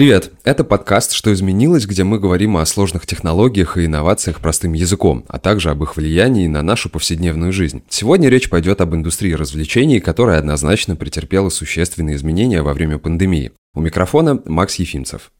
Привет! Это подкаст «Что изменилось», где мы говорим о сложных технологиях и инновациях простым языком, а также об их влиянии на нашу повседневную жизнь. Сегодня речь пойдет об индустрии развлечений, которая однозначно претерпела существенные изменения во время пандемии. У микрофона Макс Ефимцев.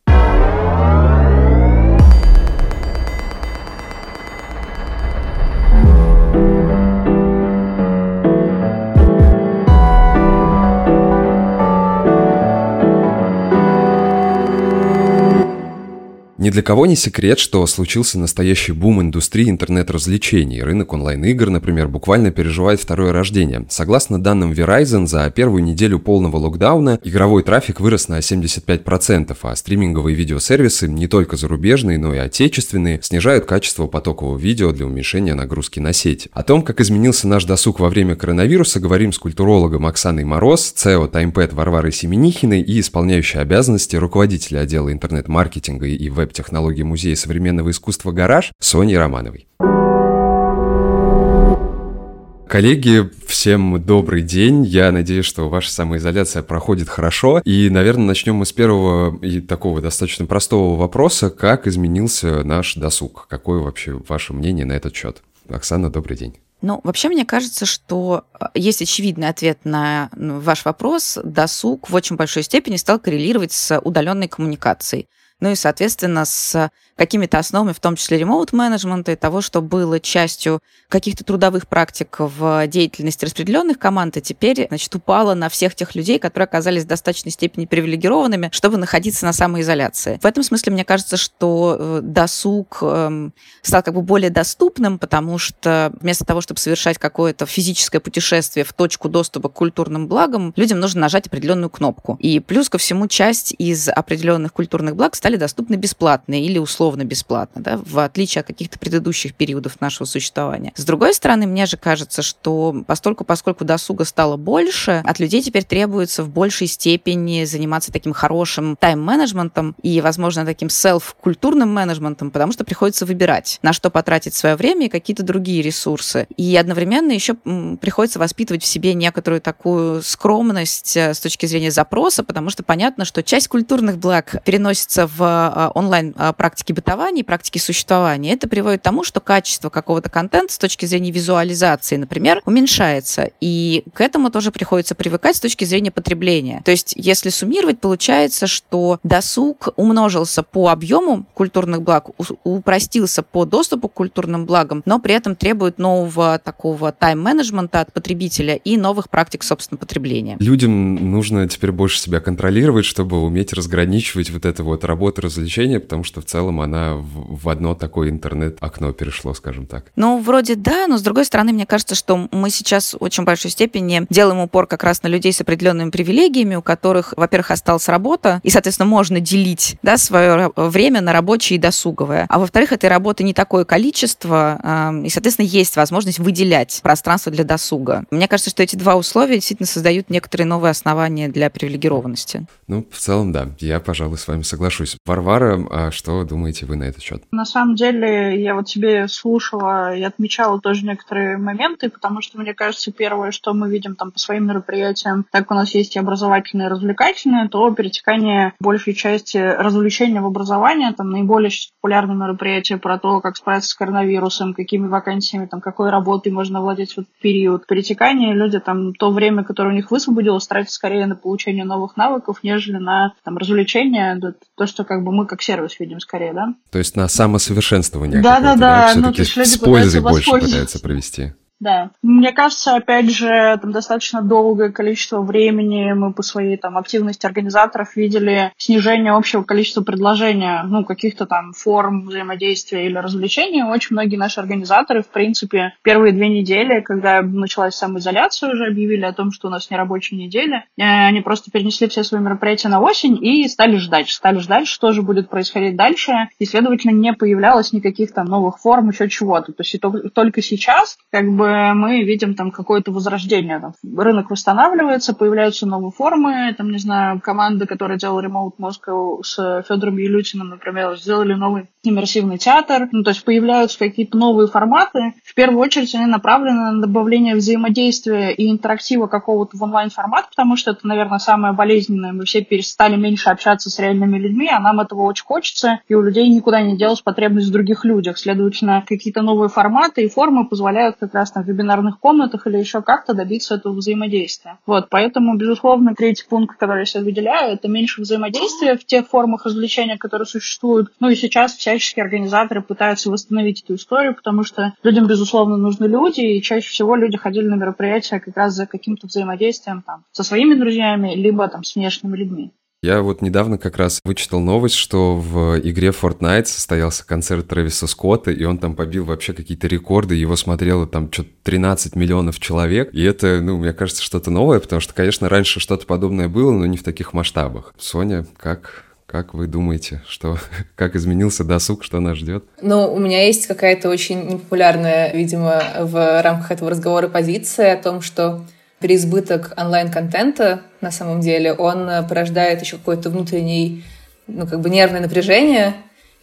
Ни для кого не секрет, что случился настоящий бум индустрии интернет-развлечений. Рынок онлайн-игр, например, буквально переживает второе рождение. Согласно данным Verizon, за первую неделю полного локдауна игровой трафик вырос на 75%, а стриминговые видеосервисы, не только зарубежные, но и отечественные, снижают качество потокового видео для уменьшения нагрузки на сеть. О том, как изменился наш досуг во время коронавируса, говорим с культурологом Оксаной Мороз, CEO TimePad Варварой Семенихиной и исполняющей обязанности руководителя отдела интернет-маркетинга и веб веб-технологий Музея современного искусства «Гараж» Соней Романовой. Коллеги, всем добрый день. Я надеюсь, что ваша самоизоляция проходит хорошо. И, наверное, начнем мы с первого и такого достаточно простого вопроса. Как изменился наш досуг? Какое вообще ваше мнение на этот счет? Оксана, добрый день. Ну, вообще, мне кажется, что э, есть очевидный ответ на ваш вопрос. Досуг в очень большой степени стал коррелировать с удаленной коммуникацией ну и, соответственно, с какими-то основами, в том числе ремоут-менеджмента и того, что было частью каких-то трудовых практик в деятельности распределенных команд, и теперь, значит, упало на всех тех людей, которые оказались в достаточной степени привилегированными, чтобы находиться на самоизоляции. В этом смысле, мне кажется, что э, досуг эм, стал как бы более доступным, потому что вместо того, чтобы совершать какое-то физическое путешествие в точку доступа к культурным благам, людям нужно нажать определенную кнопку. И плюс ко всему, часть из определенных культурных благ стали доступны бесплатно или условно бесплатно, да, в отличие от каких-то предыдущих периодов нашего существования. С другой стороны, мне же кажется, что постольку, поскольку досуга стало больше, от людей теперь требуется в большей степени заниматься таким хорошим тайм-менеджментом и, возможно, таким селф-культурным менеджментом, потому что приходится выбирать, на что потратить свое время и какие-то другие ресурсы. И одновременно еще приходится воспитывать в себе некоторую такую скромность э, с точки зрения запроса, потому что понятно, что часть культурных благ переносится в а, онлайн а, бытования и практике существования. Это приводит к тому, что качество какого-то контента с точки зрения визуализации, например, уменьшается. И к этому тоже приходится привыкать с точки зрения потребления. То есть, если суммировать, получается, что досуг умножился по объему культурных благ, упростился по доступу к культурным благам, но при этом требует нового такого тайм-менеджмента от потребителя и новых практик, собственно, потребления. Людям нужно теперь больше себя контролировать, чтобы уметь разграничивать вот это вот работа развлечения, потому что в целом она в, в одно такое интернет-окно перешло, скажем так. Ну, вроде да, но с другой стороны, мне кажется, что мы сейчас в очень большой степени делаем упор как раз на людей с определенными привилегиями, у которых, во-первых, осталась работа, и, соответственно, можно делить да, свое время на рабочее и досуговое. А во-вторых, этой работы не такое количество, и, соответственно, есть возможность выделять пространство для досуга. Мне кажется, что эти два условия действительно создают некоторые новые основания для привилегированности. Ну, в целом, да, я, пожалуй, с вами соглашусь. Варвара, а что думаете вы на этот счет? На самом деле, я вот тебе слушала и отмечала тоже некоторые моменты, потому что, мне кажется, первое, что мы видим там по своим мероприятиям, так у нас есть и образовательные, и развлекательные, то перетекание большей части развлечения в образование, там наиболее популярные мероприятия про то, как справиться с коронавирусом, какими вакансиями, там, какой работой можно владеть в этот период. Перетекание люди там то время, которое у них высвободилось, тратят скорее на получение новых навыков, нежели на там, развлечения, то, что как бы мы как сервис видим скорее, да? То есть на самосовершенствование. Да-да-да. Да, ну, Все-таки с пользой больше пытаются провести. Да. Мне кажется, опять же, там достаточно долгое количество времени мы по своей там активности организаторов видели снижение общего количества предложения, ну, каких-то там форм взаимодействия или развлечений. Очень многие наши организаторы, в принципе, первые две недели, когда началась самоизоляция, уже объявили о том, что у нас нерабочая неделя, э, они просто перенесли все свои мероприятия на осень и стали ждать. Стали ждать, что же будет происходить дальше, и, следовательно, не появлялось никаких там новых форм, еще чего-то. То есть только сейчас, как бы мы видим там какое-то возрождение. Там, рынок восстанавливается, появляются новые формы. Там, не знаю, команда, которая делала Remote Moscow с Федором Елютиным, например, сделали новый иммерсивный театр. Ну, то есть появляются какие-то новые форматы. В первую очередь они направлены на добавление взаимодействия и интерактива какого-то в онлайн-формат, потому что это, наверное, самое болезненное. Мы все перестали меньше общаться с реальными людьми, а нам этого очень хочется, и у людей никуда не делась потребность в других людях. Следовательно, какие-то новые форматы и формы позволяют как раз там вебинарных комнатах или еще как-то добиться этого взаимодействия. Вот, поэтому, безусловно, третий пункт, который я себе выделяю, это меньше взаимодействия в тех формах развлечения, которые существуют. Ну и сейчас всячески организаторы пытаются восстановить эту историю, потому что людям, безусловно, нужны люди, и чаще всего люди ходили на мероприятия как раз за каким-то взаимодействием там, со своими друзьями, либо там с внешними людьми. Я вот недавно как раз вычитал новость, что в игре Fortnite состоялся концерт Трэвиса Скотта, и он там побил вообще какие-то рекорды, его смотрело там что-то 13 миллионов человек, и это, ну, мне кажется, что-то новое, потому что, конечно, раньше что-то подобное было, но не в таких масштабах. Соня, как как вы думаете, что, как изменился досуг, что нас ждет? Ну, у меня есть какая-то очень непопулярная, видимо, в рамках этого разговора позиция о том, что переизбыток онлайн-контента, на самом деле, он порождает еще какое-то внутреннее, ну, как бы нервное напряжение,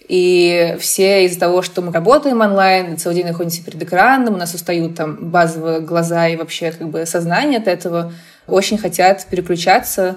и все из-за того, что мы работаем онлайн, целый день находимся перед экраном, у нас устают там базовые глаза и вообще как бы сознание от этого, очень хотят переключаться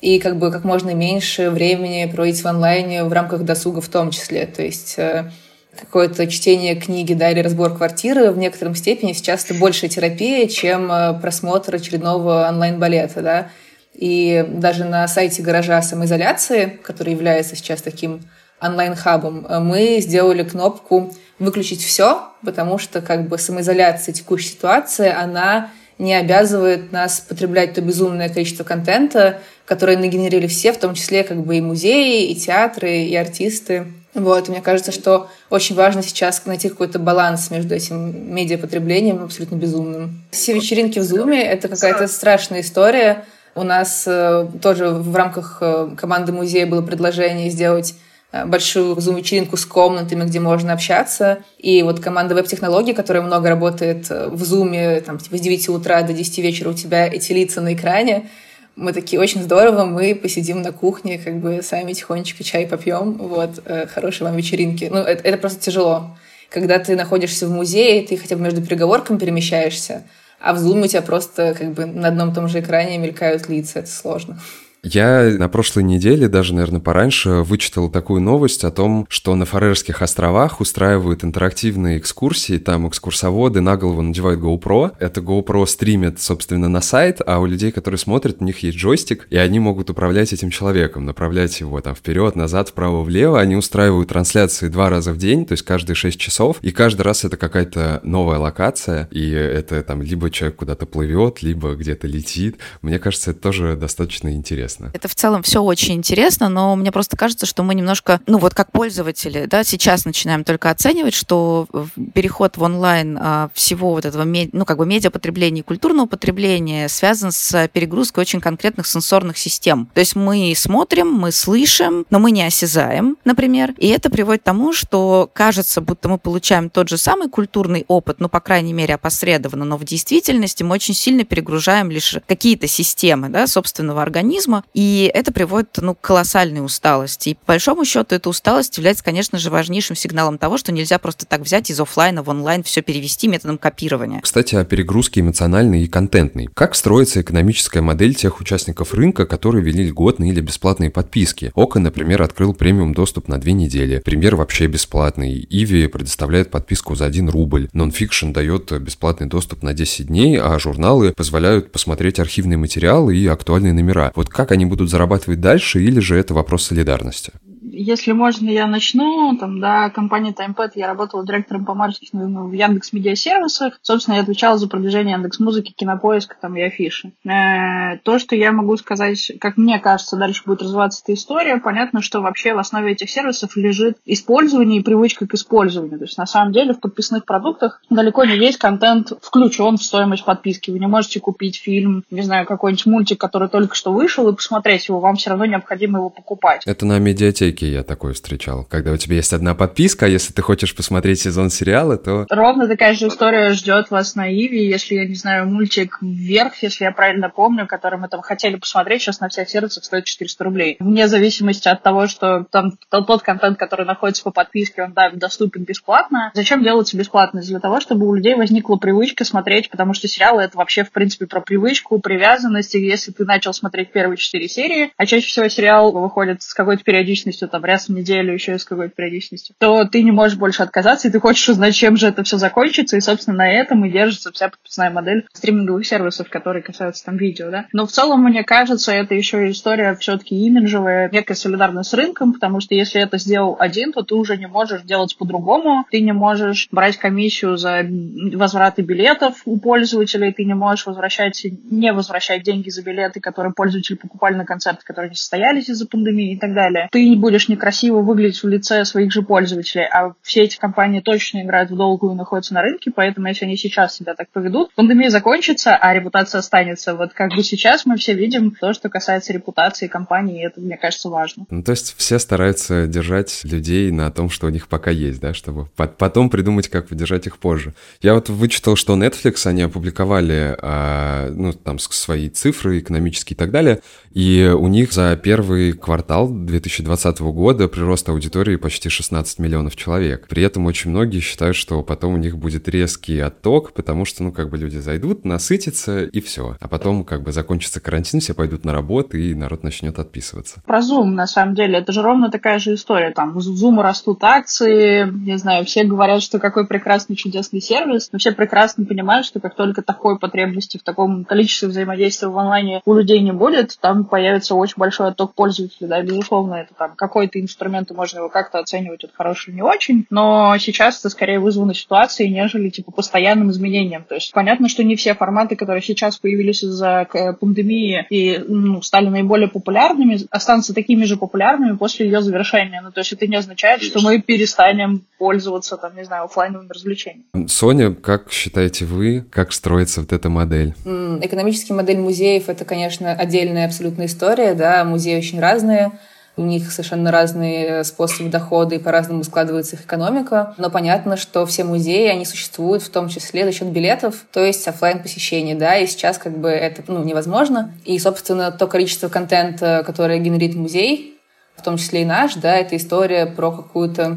и как бы как можно меньше времени проводить в онлайне в рамках досуга в том числе. То есть э, какое-то чтение книги да, или разбор квартиры в некотором степени сейчас это больше терапия, чем э, просмотр очередного онлайн-балета. Да? И даже на сайте гаража самоизоляции, который является сейчас таким онлайн-хабом, э, мы сделали кнопку «Выключить все», потому что как бы самоизоляция текущей ситуации, она не обязывает нас потреблять то безумное количество контента, которое нагенерили все, в том числе как бы и музеи, и театры, и артисты. Вот, мне кажется, что очень важно сейчас найти какой-то баланс между этим медиапотреблением абсолютно безумным. Все вечеринки в Зуме — это какая-то страшная история. У нас э, тоже в рамках э, команды музея было предложение сделать э, большую зум-вечеринку с комнатами, где можно общаться. И вот команда веб-технологий, которая много работает в зуме, там, типа с 9 утра до 10 вечера у тебя эти лица на экране, мы такие, очень здорово, мы посидим на кухне, как бы сами тихонечко чай попьем, вот, э, хорошей вам вечеринки. Ну, это, это просто тяжело. Когда ты находишься в музее, ты хотя бы между переговорками перемещаешься, а в Zoom у тебя просто как бы на одном том же экране мелькают лица, это сложно. Я на прошлой неделе, даже, наверное, пораньше, вычитал такую новость о том, что на Фарерских островах устраивают интерактивные экскурсии, там экскурсоводы на голову надевают GoPro, это GoPro стримит, собственно, на сайт, а у людей, которые смотрят, у них есть джойстик, и они могут управлять этим человеком, направлять его там вперед, назад, вправо, влево, они устраивают трансляции два раза в день, то есть каждые 6 часов, и каждый раз это какая-то новая локация, и это там либо человек куда-то плывет, либо где-то летит. Мне кажется, это тоже достаточно интересно интересно. Это в целом все очень интересно, но мне просто кажется, что мы немножко, ну вот как пользователи, да, сейчас начинаем только оценивать, что переход в онлайн а, всего вот этого, ну как бы медиапотребления и культурного потребления связан с перегрузкой очень конкретных сенсорных систем. То есть мы смотрим, мы слышим, но мы не осязаем, например, и это приводит к тому, что кажется, будто мы получаем тот же самый культурный опыт, ну, по крайней мере, опосредованно, но в действительности мы очень сильно перегружаем лишь какие-то системы, да, собственного организма, и это приводит ну, к колоссальной усталости. И по большому счету эта усталость является, конечно же, важнейшим сигналом того, что нельзя просто так взять из офлайна в онлайн все перевести методом копирования. Кстати, о перегрузке эмоциональной и контентной. Как строится экономическая модель тех участников рынка, которые вели льготные или бесплатные подписки? Okko, например, открыл премиум доступ на две недели. Пример вообще бесплатный. Иви предоставляет подписку за 1 рубль. Нонфикшн дает бесплатный доступ на 10 дней, а журналы позволяют посмотреть архивные материалы и актуальные номера. Вот как они будут зарабатывать дальше, или же это вопрос солидарности? Если можно, я начну. Там, до компании TimePad, я работала директором по маркетингу в Яндекс Медиа Сервисах. Собственно, я отвечала за продвижение Яндекс Музыки, Кинопоиска там, и афиши. Э, то, что я могу сказать, как мне кажется, дальше будет развиваться эта история, понятно, что вообще в основе этих сервисов лежит использование и привычка к использованию. То есть, на самом деле, в подписных продуктах далеко не весь контент включен в стоимость подписки. Вы не можете купить фильм, не знаю, какой-нибудь мультик, который только что вышел, и посмотреть его. Вам все равно необходимо его покупать. Это на медиатеке я такое встречал. Когда у тебя есть одна подписка, а если ты хочешь посмотреть сезон сериала, то... Ровно такая же история ждет вас на Иви, если, я не знаю, мультик «Вверх», если я правильно помню, который мы там хотели посмотреть, сейчас на всех сервисах стоит 400 рублей. Вне зависимости от того, что там тот контент, который находится по подписке, он, да, доступен бесплатно. Зачем делаться бесплатно? Для того, чтобы у людей возникла привычка смотреть, потому что сериалы — это вообще, в принципе, про привычку, привязанность. И если ты начал смотреть первые четыре серии, а чаще всего сериал выходит с какой-то периодичностью, там, раз в неделю, еще с какой-то периодичностью, то ты не можешь больше отказаться, и ты хочешь узнать, чем же это все закончится, и, собственно, на этом и держится вся подписная модель стриминговых сервисов, которые касаются там видео, да. Но в целом, мне кажется, это еще история все-таки имиджевая, некая солидарность с рынком, потому что если это сделал один, то ты уже не можешь делать по-другому, ты не можешь брать комиссию за возвраты билетов у пользователей, ты не можешь возвращать, не возвращать деньги за билеты, которые пользователи покупали на концерты, которые не состоялись из-за пандемии и так далее. Ты не будешь некрасиво выглядеть в лице своих же пользователей, а все эти компании точно играют в долгую и находятся на рынке, поэтому если они сейчас себя так поведут, пандемия закончится, а репутация останется. Вот как бы сейчас мы все видим то, что касается репутации компании, и это, мне кажется, важно. Ну, то есть все стараются держать людей на том, что у них пока есть, да, чтобы потом придумать, как удержать их позже. Я вот вычитал, что Netflix, они опубликовали, а, ну, там, свои цифры экономические и так далее, и у них за первый квартал 2020 года прирост аудитории почти 16 миллионов человек. При этом очень многие считают, что потом у них будет резкий отток, потому что, ну, как бы люди зайдут, насытятся и все. А потом, как бы, закончится карантин, все пойдут на работу, и народ начнет отписываться. Про Zoom, на самом деле, это же ровно такая же история. Там в Zoom растут акции, не знаю, все говорят, что какой прекрасный, чудесный сервис, но все прекрасно понимают, что как только такой потребности в таком количестве взаимодействия в онлайне у людей не будет, там появится очень большой отток пользователей, да, безусловно, это там какой-то инструмент, и можно его как-то оценивать, это хороший, не очень, но сейчас это скорее вызвано ситуацией, нежели, типа, постоянным изменением. То есть понятно, что не все форматы, которые сейчас появились из-за пандемии и ну, стали наиболее популярными, останутся такими же популярными после ее завершения. Ну, то есть это не означает, что мы перестанем пользоваться, там, не знаю, офлайновыми развлечениями. Соня, как считаете вы, как строится вот эта модель? Экономическая модель музеев — это, конечно, отдельная абсолютная история, да, музеи очень разные, у них совершенно разные способы дохода и по-разному складывается их экономика. Но понятно, что все музеи, они существуют в том числе за счет билетов, то есть офлайн посещений, да, и сейчас как бы это ну, невозможно. И, собственно, то количество контента, которое генерит музей, в том числе и наш, да, это история про какую-то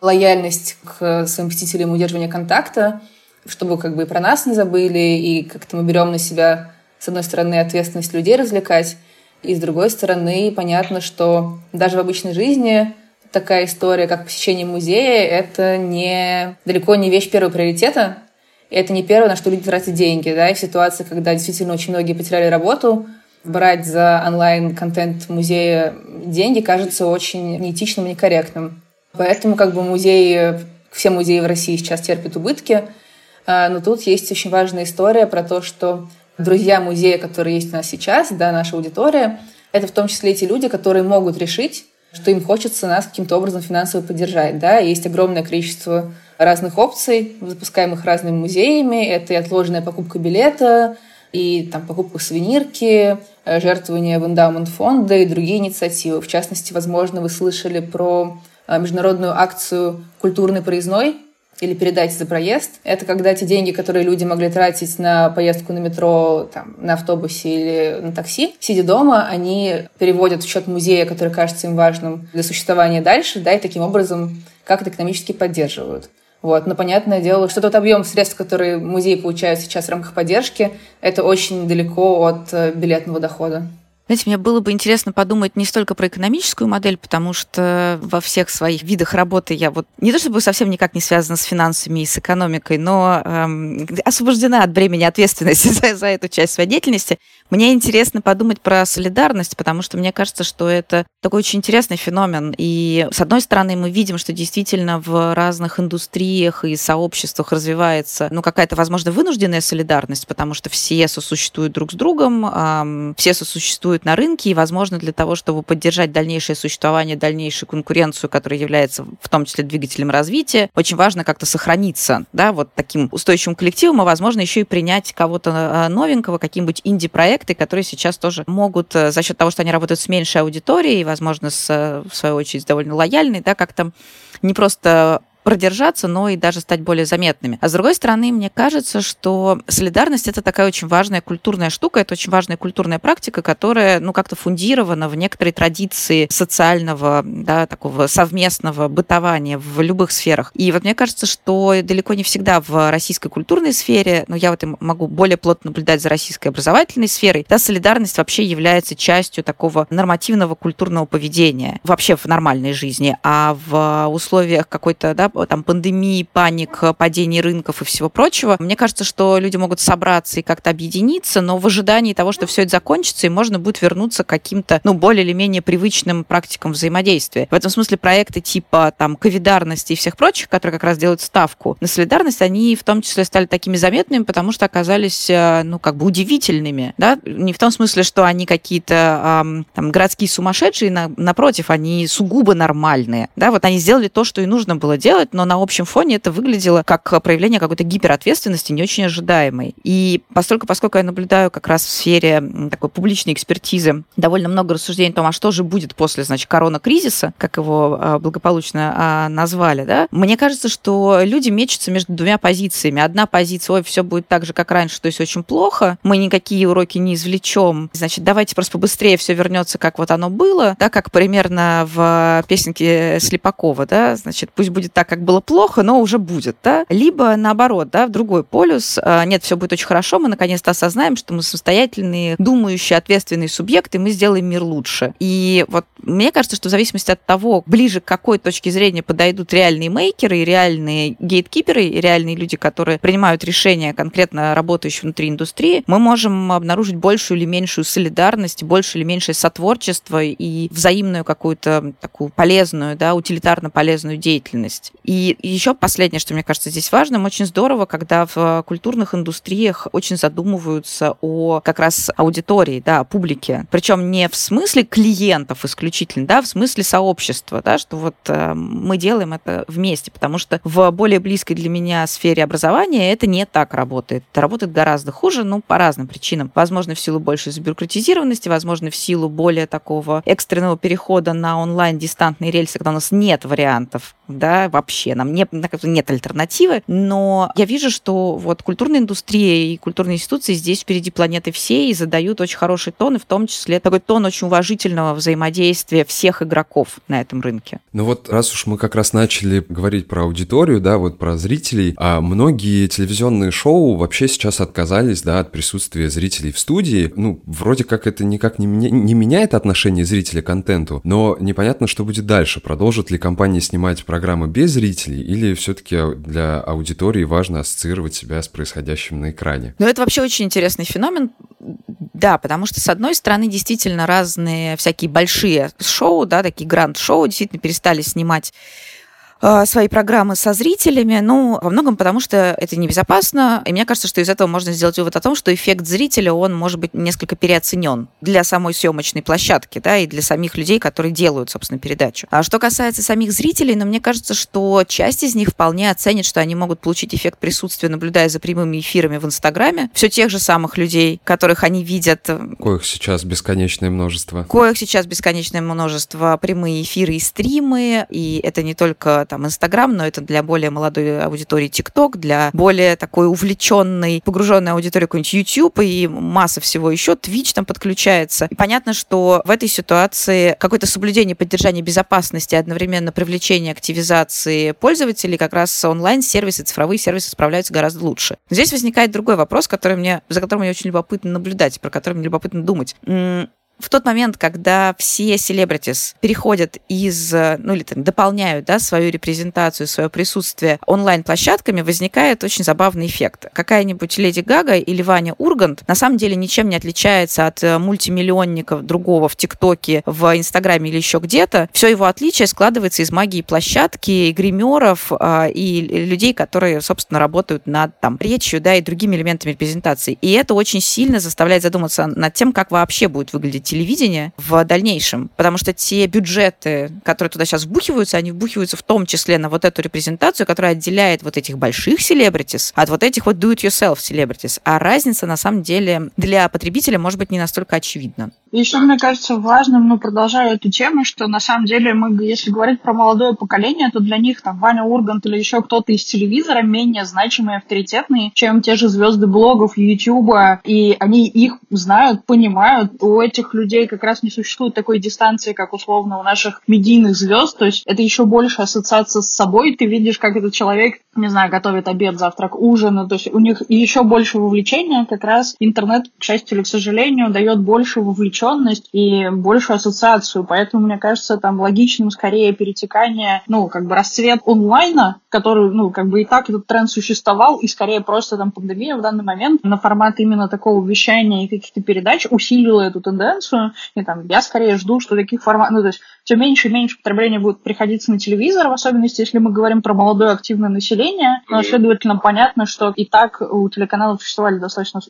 лояльность к своим посетителям, удерживание контакта, чтобы как бы и про нас не забыли, и как-то мы берем на себя, с одной стороны, ответственность людей развлекать, и с другой стороны, понятно, что даже в обычной жизни такая история, как посещение музея, это не, далеко не вещь первого приоритета, и это не первое, на что люди тратят деньги. Да? И в ситуации, когда действительно очень многие потеряли работу, брать за онлайн-контент музея деньги кажется очень неэтичным и некорректным. Поэтому как бы музеи, все музеи в России сейчас терпят убытки, а, но тут есть очень важная история про то, что друзья музея, которые есть у нас сейчас, да, наша аудитория, это в том числе те люди, которые могут решить, что им хочется нас каким-то образом финансово поддержать. Да? Есть огромное количество разных опций, запускаемых разными музеями. Это и отложенная покупка билета, и там, покупка сувенирки, э, жертвование в эндаумент фонда и другие инициативы. В частности, возможно, вы слышали про э, международную акцию «Культурный проездной», или передать за проезд. Это когда те деньги, которые люди могли тратить на поездку на метро, там, на автобусе или на такси, сидя дома, они переводят в счет музея, который кажется им важным для существования дальше, да, и таким образом как-то экономически поддерживают. Вот. Но понятное дело, что тот объем средств, которые музей получают сейчас в рамках поддержки, это очень далеко от э, билетного дохода. Знаете, мне было бы интересно подумать не столько про экономическую модель, потому что во всех своих видах работы я вот не то чтобы совсем никак не связана с финансами и с экономикой, но эм, освобождена от бремени ответственности за, за эту часть своей деятельности. Мне интересно подумать про солидарность, потому что мне кажется, что это такой очень интересный феномен. И с одной стороны, мы видим, что действительно в разных индустриях и сообществах развивается ну, какая-то, возможно, вынужденная солидарность, потому что все сосуществуют друг с другом, эм, все сосуществуют присутствовать на рынке, и, возможно, для того, чтобы поддержать дальнейшее существование, дальнейшую конкуренцию, которая является в том числе двигателем развития, очень важно как-то сохраниться, да, вот таким устойчивым коллективом, а, возможно, еще и принять кого-то а, новенького, какие-нибудь инди-проекты, которые сейчас тоже могут э, за счет того, что они работают с меньшей аудиторией, возможно, с, э, в свою очередь, довольно лояльной, да, как-то не просто продержаться, но и даже стать более заметными. А с другой стороны, мне кажется, что солидарность это такая очень важная культурная штука, это очень важная культурная практика, которая, ну, как-то фундирована в некоторой традиции социального, да, такого совместного бытования в любых сферах. И вот мне кажется, что далеко не всегда в российской культурной сфере, ну, я вот могу более плотно наблюдать за российской образовательной сферой, да, солидарность вообще является частью такого нормативного культурного поведения вообще в нормальной жизни, а в условиях какой-то, да, там, пандемии, паник, падений рынков и всего прочего, мне кажется, что люди могут собраться и как-то объединиться, но в ожидании того, что все это закончится, и можно будет вернуться к каким-то, ну, более или менее привычным практикам взаимодействия. В этом смысле проекты типа там ковидарности и всех прочих, которые как раз делают ставку на солидарность, они в том числе стали такими заметными, потому что оказались, э, ну, как бы удивительными, да, не в том смысле, что они какие-то эм, там городские сумасшедшие, на, напротив, они сугубо нормальные, да, вот они сделали то, что и нужно было делать, делать, но на общем фоне это выглядело как проявление какой-то гиперответственности, не очень ожидаемой. И поскольку, поскольку я наблюдаю как раз в сфере такой публичной экспертизы довольно много рассуждений о том, а что же будет после, значит, корона-кризиса, как его а, благополучно а, назвали, да, мне кажется, что люди мечутся между двумя позициями. Одна позиция, ой, все будет так же, как раньше, то есть очень плохо, мы никакие уроки не извлечем, значит, давайте просто побыстрее все вернется, как вот оно было, да, как примерно в песенке Слепакова, да, значит, пусть будет так, как было плохо, но уже будет, да? Либо наоборот, да, в другой полюс, а, нет, все будет очень хорошо, мы наконец-то осознаем, что мы самостоятельные, думающие, ответственные субъекты, мы сделаем мир лучше. И вот мне кажется, что в зависимости от того, ближе к какой точке зрения подойдут реальные мейкеры реальные гейткиперы, реальные люди, которые принимают решения, конкретно работающие внутри индустрии, мы можем обнаружить большую или меньшую солидарность, больше или меньшее сотворчество и взаимную какую-то такую полезную, да, утилитарно полезную деятельность. И еще последнее, что мне кажется здесь важным, очень здорово, когда в культурных индустриях очень задумываются о как раз аудитории, да, о публике. Причем не в смысле клиентов исключительно, да, в смысле сообщества, да, что вот э, мы делаем это вместе, потому что в более близкой для меня сфере образования это не так работает. Это работает гораздо хуже, ну, по разным причинам. Возможно, в силу большей забюрократизированности, возможно, в силу более такого экстренного перехода на онлайн-дистантные рельсы, когда у нас нет вариантов, да, вообще вообще, нам не, нет альтернативы, но я вижу, что вот культурная индустрия и культурные институции здесь впереди планеты всей и задают очень хороший тон, и в том числе такой тон очень уважительного взаимодействия всех игроков на этом рынке. Ну вот раз уж мы как раз начали говорить про аудиторию, да, вот про зрителей, а многие телевизионные шоу вообще сейчас отказались, да, от присутствия зрителей в студии. Ну, вроде как это никак не, меня, не меняет отношение зрителя к контенту, но непонятно, что будет дальше. Продолжит ли компания снимать программы без зрителей, или все-таки для аудитории важно ассоциировать себя с происходящим на экране? Ну, это вообще очень интересный феномен. Да, потому что, с одной стороны, действительно разные всякие большие шоу, да, такие гранд-шоу действительно перестали снимать свои программы со зрителями, ну, во многом потому, что это небезопасно, и мне кажется, что из этого можно сделать вывод о том, что эффект зрителя, он может быть несколько переоценен для самой съемочной площадки, да, и для самих людей, которые делают, собственно, передачу. А что касается самих зрителей, ну, мне кажется, что часть из них вполне оценит, что они могут получить эффект присутствия, наблюдая за прямыми эфирами в Инстаграме, все тех же самых людей, которых они видят. Коих сейчас бесконечное множество. Коих сейчас бесконечное множество, прямые эфиры и стримы, и это не только там Инстаграм, но это для более молодой аудитории ТикТок, для более такой увлеченной, погруженной аудитории какой-нибудь YouTube и масса всего еще. Twitch там подключается. И понятно, что в этой ситуации какое-то соблюдение поддержания безопасности, одновременно привлечение активизации пользователей, как раз онлайн-сервисы, цифровые сервисы справляются гораздо лучше. Здесь возникает другой вопрос, который мне, за которым мне очень любопытно наблюдать, про который мне любопытно думать в тот момент, когда все селебритис переходят из, ну или там дополняют, да, свою репрезентацию, свое присутствие онлайн-площадками, возникает очень забавный эффект. Какая-нибудь Леди Гага или Ваня Ургант на самом деле ничем не отличается от э, мультимиллионников другого в ТикТоке, в Инстаграме или еще где-то. Все его отличие складывается из магии площадки, гримеров э, и людей, которые, собственно, работают над там речью, да, и другими элементами репрезентации. И это очень сильно заставляет задуматься над тем, как вообще будет выглядеть телевидения в дальнейшем, потому что те бюджеты, которые туда сейчас вбухиваются, они вбухиваются в том числе на вот эту репрезентацию, которая отделяет вот этих больших селебритис от вот этих вот do-it-yourself селебритис. А разница, на самом деле, для потребителя может быть не настолько очевидна. Еще, мне кажется, важным, ну, продолжая эту тему, что на самом деле мы, если говорить про молодое поколение, то для них там Ваня Ургант или еще кто-то из телевизора менее значимые, авторитетные, чем те же звезды блогов, Ютуба, и они их знают, понимают. У этих людей как раз не существует такой дистанции, как условно у наших медийных звезд, то есть это еще больше ассоциация с собой, ты видишь, как этот человек, не знаю, готовит обед, завтрак, ужин, то есть у них еще больше вовлечения, как раз интернет, к счастью или к сожалению, дает больше вовлеченность и большую ассоциацию. Поэтому, мне кажется, там логичным скорее перетекание, ну, как бы расцвет онлайна, который, ну, как бы и так этот тренд существовал, и скорее просто там пандемия в данный момент на формат именно такого вещания и каких-то передач усилила эту тенденцию. И там я скорее жду, что таких форматов, ну, то есть все меньше и меньше потребления будет приходиться на телевизор, в особенности, если мы говорим про молодое активное население. Но, следовательно, понятно, что и так у телеканалов существовали достаточно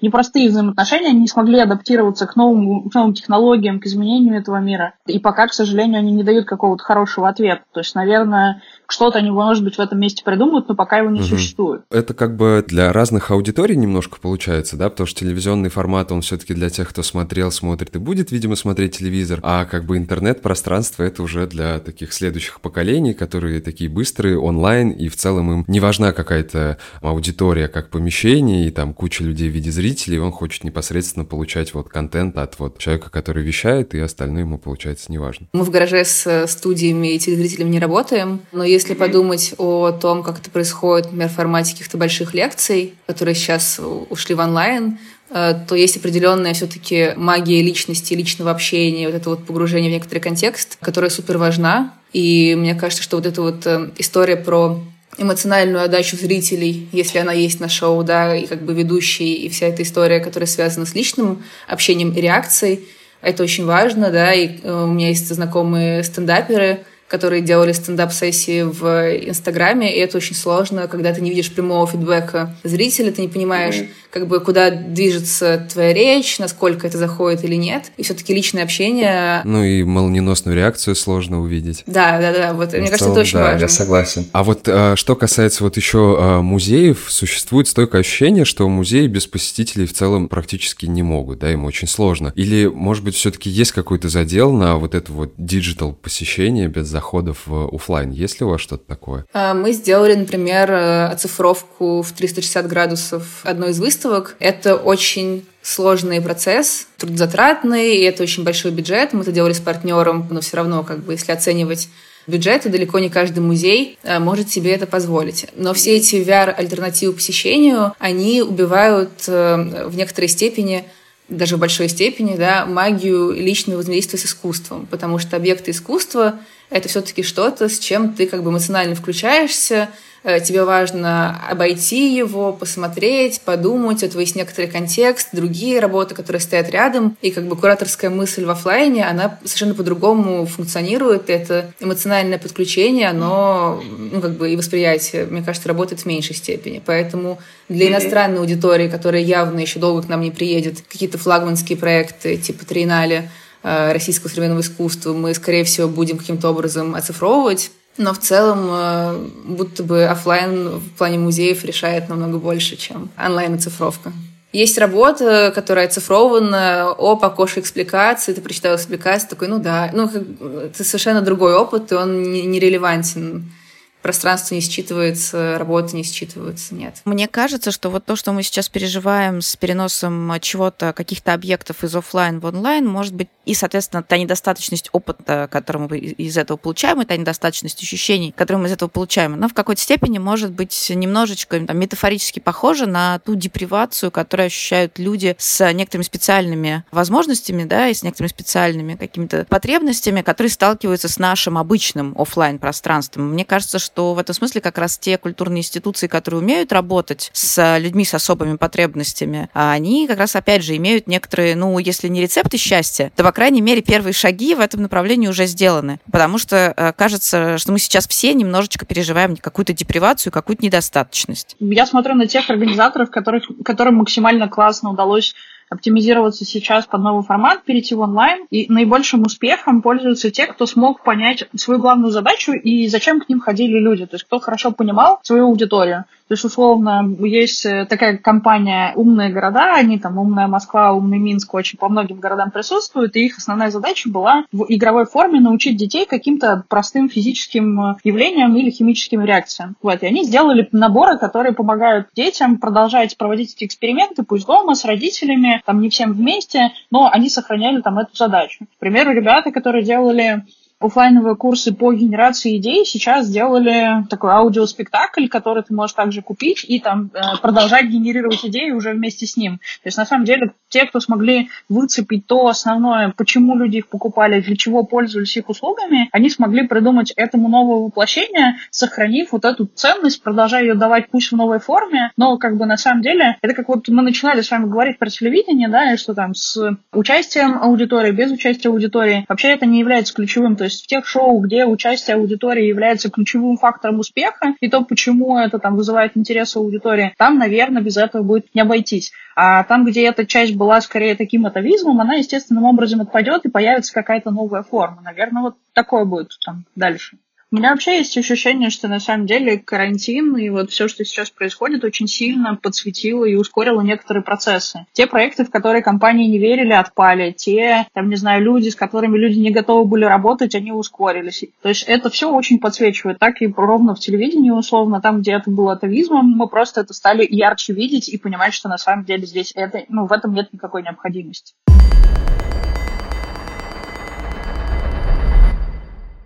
непростые взаимоотношения, они не смогли адаптироваться к новому к новым технологиям, к изменению этого мира. И пока, к сожалению, они не дают какого-то хорошего ответа. То есть, наверное, что-то они, может быть, в этом месте придумают, но пока его не угу. существует. Это как бы для разных аудиторий немножко получается, да, потому что телевизионный формат, он все-таки для тех, кто смотрел, смотрит и будет, видимо, смотреть телевизор, а как бы интернет-пространство это уже для таких следующих поколений, которые такие быстрые, онлайн, и в целом им не важна какая-то аудитория как помещение, и там куча людей в виде зрителей, он хочет непосредственно получать вот контент от вот человека, который вещает, и остальное ему, получается, неважно. Мы в гараже с студиями и телезрителями не работаем, но если если подумать о том, как это происходит, например, в формате каких-то больших лекций, которые сейчас ушли в онлайн, э, то есть определенная все-таки магия личности, личного общения, вот это вот погружение в некоторый контекст, которая супер важна. И мне кажется, что вот эта вот э, история про эмоциональную отдачу зрителей, если она есть на шоу, да, и как бы ведущий, и вся эта история, которая связана с личным общением и реакцией, это очень важно, да, и э, у меня есть знакомые стендаперы, которые делали стендап-сессии в Инстаграме, и это очень сложно, когда ты не видишь прямого фидбэка зрителя, ты не понимаешь, mm-hmm. как бы куда движется твоя речь, насколько это заходит или нет. И все-таки личное общение... Ну и молниеносную реакцию сложно увидеть. Да, да, да. Вот, мне кажется, это очень да, важно. я согласен. А вот а, что касается вот еще а, музеев, существует стойкое ощущение, что музеи без посетителей в целом практически не могут, да, им очень сложно. Или, может быть, все-таки есть какой-то задел на вот это вот digital посещение без заходов в офлайн. Есть ли у вас что-то такое? А, мы сделали, например, э, оцифровку в 360 градусов одной из выставок. Это очень сложный процесс, трудозатратный, и это очень большой бюджет. Мы это делали с партнером, но все равно, как бы, если оценивать бюджеты, далеко не каждый музей э, может себе это позволить. Но все эти VR-альтернативы посещению, они убивают э, в некоторой степени даже в большой степени, да, магию личного взаимодействия с искусством, потому что объекты искусства — это все-таки что-то, с чем ты как бы эмоционально включаешься, тебе важно обойти его, посмотреть, подумать, это есть некоторый контекст, другие работы, которые стоят рядом. И как бы кураторская мысль в офлайне, она совершенно по-другому функционирует. Это эмоциональное подключение, оно, ну, как бы и восприятие, мне кажется, работает в меньшей степени. Поэтому для иностранной аудитории, которая явно еще долго к нам не приедет, какие-то флагманские проекты типа Триеннале, э, российского современного искусства мы, скорее всего, будем каким-то образом оцифровывать, но в целом, э, будто бы офлайн в плане музеев решает намного больше, чем онлайн-оцифровка. Есть работа, которая оцифрована, оп, окошко экспликации, ты прочитал экспликацию, такой, ну да, ну, это совершенно другой опыт, и он нерелевантен пространство не считывается, работа не считывается, нет. Мне кажется, что вот то, что мы сейчас переживаем с переносом чего-то, каких-то объектов из офлайн в онлайн, может быть, и, соответственно, та недостаточность опыта, который мы из этого получаем, и та недостаточность ощущений, которые мы из этого получаем, она в какой-то степени может быть немножечко там, метафорически похожа на ту депривацию, которую ощущают люди с некоторыми специальными возможностями, да, и с некоторыми специальными какими-то потребностями, которые сталкиваются с нашим обычным офлайн пространством. Мне кажется, что что в этом смысле как раз те культурные институции, которые умеют работать с людьми с особыми потребностями, они как раз, опять же, имеют некоторые, ну, если не рецепты счастья, то, по крайней мере, первые шаги в этом направлении уже сделаны. Потому что э, кажется, что мы сейчас все немножечко переживаем какую-то депривацию, какую-то недостаточность. Я смотрю на тех организаторов, которых, которым максимально классно удалось оптимизироваться сейчас под новый формат, перейти в онлайн. И наибольшим успехом пользуются те, кто смог понять свою главную задачу и зачем к ним ходили люди. То есть кто хорошо понимал свою аудиторию. То есть, условно, есть э, такая компания «Умные города», они там «Умная Москва», «Умный Минск» очень по многим городам присутствуют, и их основная задача была в игровой форме научить детей каким-то простым физическим э, явлениям или химическим реакциям. Вот, и они сделали наборы, которые помогают детям продолжать проводить эти эксперименты, пусть дома, с родителями, там не всем вместе, но они сохраняли там эту задачу. К примеру, ребята, которые делали офлайновые курсы по генерации идей сейчас сделали такой аудиоспектакль, который ты можешь также купить и там э, продолжать генерировать идеи уже вместе с ним. То есть на самом деле те, кто смогли выцепить то основное, почему люди их покупали, для чего пользовались их услугами, они смогли придумать этому новое воплощение, сохранив вот эту ценность, продолжая ее давать пусть в новой форме, но как бы на самом деле это как вот мы начинали с вами говорить про телевидение, да, и что там с участием аудитории, без участия аудитории. Вообще это не является ключевым, то есть в тех шоу, где участие аудитории является ключевым фактором успеха, и то, почему это там вызывает интерес у аудитории, там, наверное, без этого будет не обойтись. А там, где эта часть была скорее таким атовизмом, она естественным образом отпадет и появится какая-то новая форма. Наверное, вот такое будет там дальше. У меня вообще есть ощущение, что на самом деле карантин и вот все, что сейчас происходит, очень сильно подсветило и ускорило некоторые процессы. Те проекты, в которые компании не верили, отпали. Те, там, не знаю, люди, с которыми люди не готовы были работать, они ускорились. То есть это все очень подсвечивает. Так и ровно в телевидении, условно, там, где это было атовизмом, мы просто это стали ярче видеть и понимать, что на самом деле здесь это, ну, в этом нет никакой необходимости.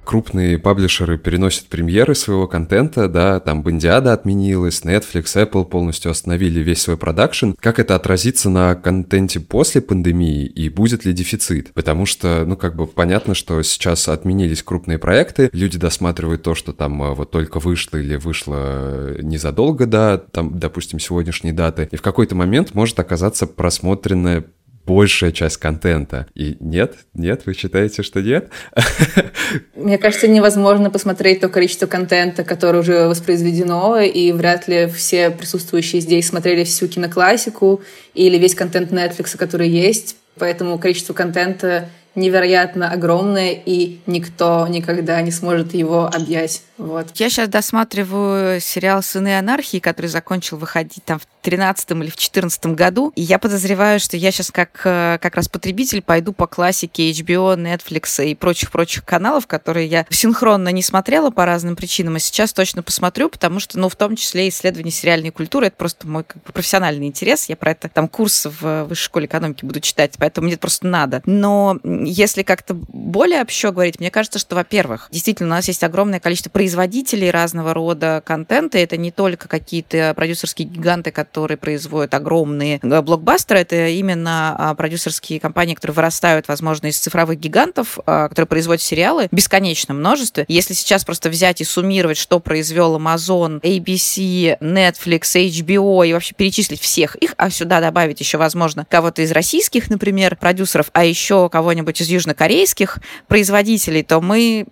Крупные паблишеры переносят премьеры своего контента, да, там Бандиада отменилась, Netflix, Apple полностью остановили весь свой продакшн. Как это отразится на контенте после пандемии и будет ли дефицит? Потому что, ну, как бы понятно, что сейчас отменились крупные проекты, люди досматривают то, что там э, вот только вышло или вышло незадолго до, там, допустим, сегодняшней даты, и в какой-то момент может оказаться просмотренное большая часть контента. И нет, нет, вы считаете, что нет? Мне кажется, невозможно посмотреть то количество контента, которое уже воспроизведено, и вряд ли все присутствующие здесь смотрели всю киноклассику или весь контент Netflix, который есть. Поэтому количество контента невероятно огромное, и никто никогда не сможет его объять. Вот. Я сейчас досматриваю сериал «Сыны анархии», который закончил выходить там в 13 или в 14 году. И я подозреваю, что я сейчас как, э, как раз потребитель пойду по классике HBO, Netflix и прочих-прочих каналов, которые я синхронно не смотрела по разным причинам, а сейчас точно посмотрю, потому что, ну, в том числе исследование сериальной культуры, это просто мой как бы, профессиональный интерес. Я про это там курс в высшей школе экономики буду читать, поэтому мне это просто надо. Но если как-то более общо говорить, мне кажется, что, во-первых, действительно, у нас есть огромное количество производителей разного рода контента. Это не только какие-то продюсерские гиганты, которые производят огромные э, блокбастеры, это именно а, продюсерские компании, которые вырастают, возможно, из цифровых гигантов, а, которые производят сериалы в бесконечном множестве. Если сейчас просто взять и суммировать, что произвел Amazon, ABC, Netflix, HBO и вообще перечислить всех их, а сюда добавить еще, возможно, кого-то из российских, например, продюсеров, а еще кого-нибудь из южнокорейских производителей, то мы